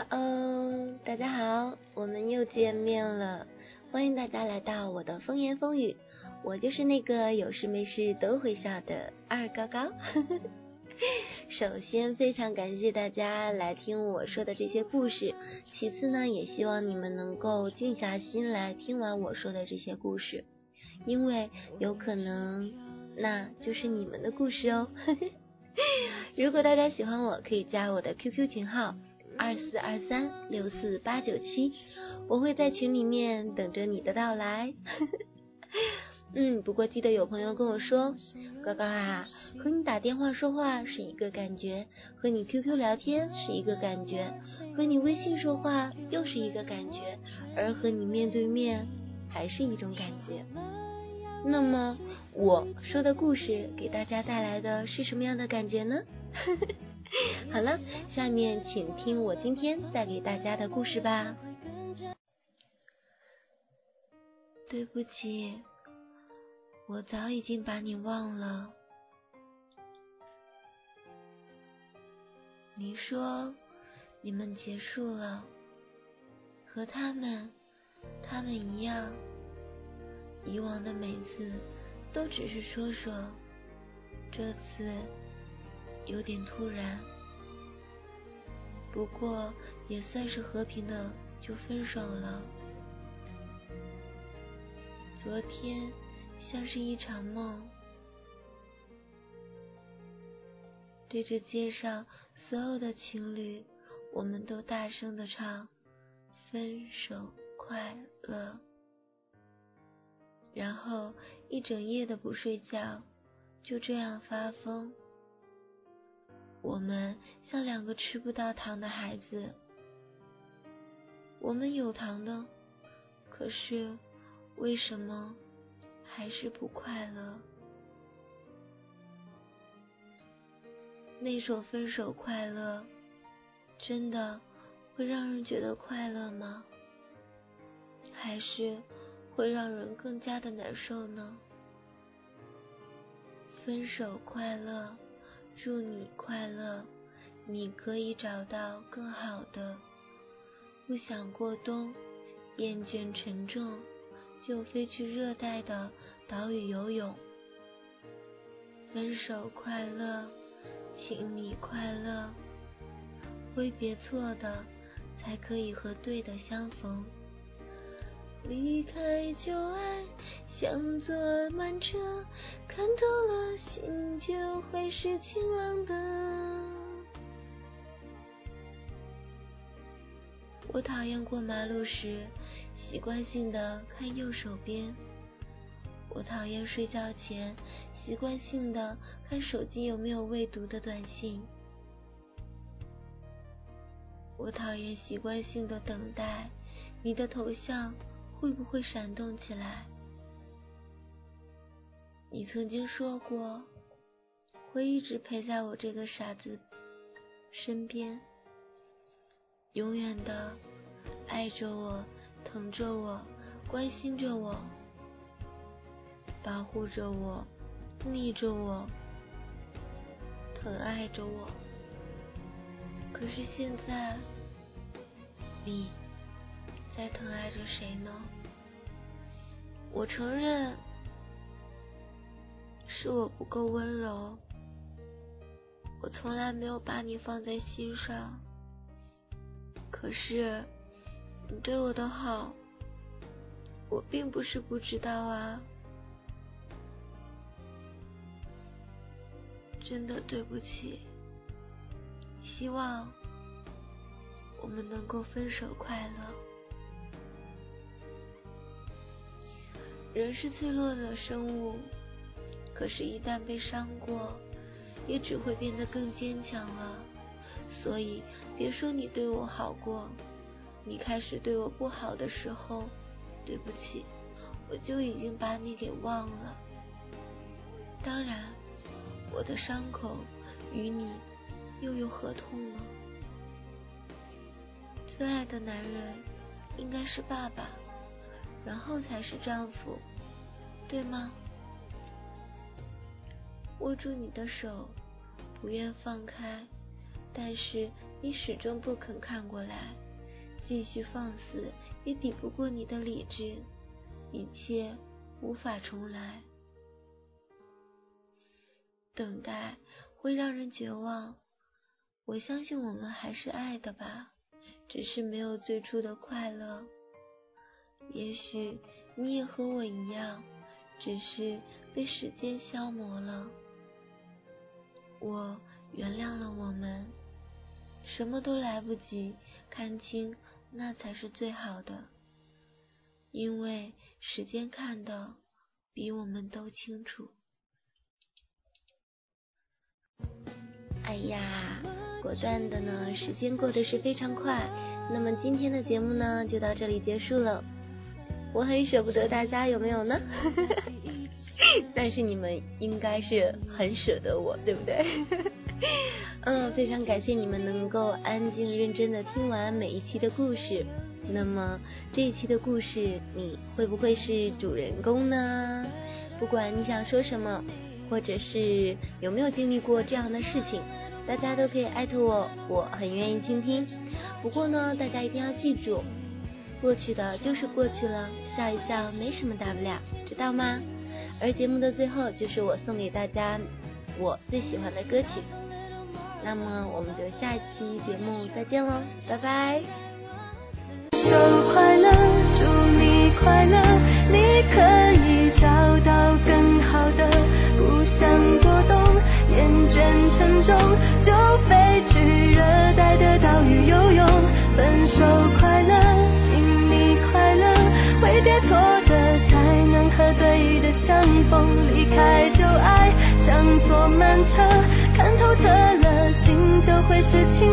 哈喽，大家好，我们又见面了，欢迎大家来到我的风言风语，我就是那个有事没事都会笑的二高高。首先，非常感谢大家来听我说的这些故事，其次呢，也希望你们能够静下心来听完我说的这些故事，因为有可能那就是你们的故事哦。如果大家喜欢我，可以加我的 QQ 群号二四二三六四八九七，我会在群里面等着你的到来。嗯，不过记得有朋友跟我说，高高啊，和你打电话说话是一个感觉，和你 QQ 聊天是一个感觉，和你微信说话又是一个感觉，而和你面对面还是一种感觉。那么我说的故事给大家带来的是什么样的感觉呢？好了，下面请听我今天带给大家的故事吧。对不起，我早已经把你忘了。你说你们结束了，和他们，他们一样。以往的每次都只是说说，这次有点突然，不过也算是和平的就分手了。昨天像是一场梦，对着街上所有的情侣，我们都大声的唱“分手快乐”。然后一整夜的不睡觉，就这样发疯。我们像两个吃不到糖的孩子。我们有糖的，可是为什么还是不快乐？那首《分手快乐》真的会让人觉得快乐吗？还是？会让人更加的难受呢。分手快乐，祝你快乐，你可以找到更好的。不想过冬，厌倦沉重，就飞去热带的岛屿游泳。分手快乐，请你快乐，挥别错的，才可以和对的相逢。离开旧爱，像坐慢车，看透了，心就会是晴朗的。我讨厌过马路时习惯性的看右手边，我讨厌睡觉前习惯性的看手机有没有未读的短信，我讨厌习惯性的等待你的头像。会不会闪动起来？你曾经说过，会一直陪在我这个傻子身边，永远的爱着我、疼着我、关心着我、保护着我、腻着我、疼爱着我。可是现在，你。在疼爱着谁呢？我承认是我不够温柔，我从来没有把你放在心上。可是你对我的好，我并不是不知道啊。真的对不起，希望我们能够分手快乐。人是脆弱的生物，可是，一旦被伤过，也只会变得更坚强了。所以，别说你对我好过，你开始对我不好的时候，对不起，我就已经把你给忘了。当然，我的伤口与你又有何痛呢？最爱的男人应该是爸爸。然后才是丈夫，对吗？握住你的手，不愿放开，但是你始终不肯看过来，继续放肆也抵不过你的理智，一切无法重来。等待会让人绝望，我相信我们还是爱的吧，只是没有最初的快乐。也许你也和我一样，只是被时间消磨了。我原谅了我们，什么都来不及看清，那才是最好的，因为时间看的比我们都清楚。哎呀，果断的呢，时间过得是非常快。那么今天的节目呢，就到这里结束了。我很舍不得大家，有没有呢？但是你们应该是很舍得我，对不对？嗯，非常感谢你们能够安静认真的听完每一期的故事。那么这一期的故事，你会不会是主人公呢？不管你想说什么，或者是有没有经历过这样的事情，大家都可以艾特我，我很愿意倾听。不过呢，大家一定要记住。过去的就是过去了，笑一笑没什么大不了，知道吗？而节目的最后就是我送给大家我最喜欢的歌曲，那么我们就下一期节目再见喽，拜拜。快乐，祝你快乐，是情。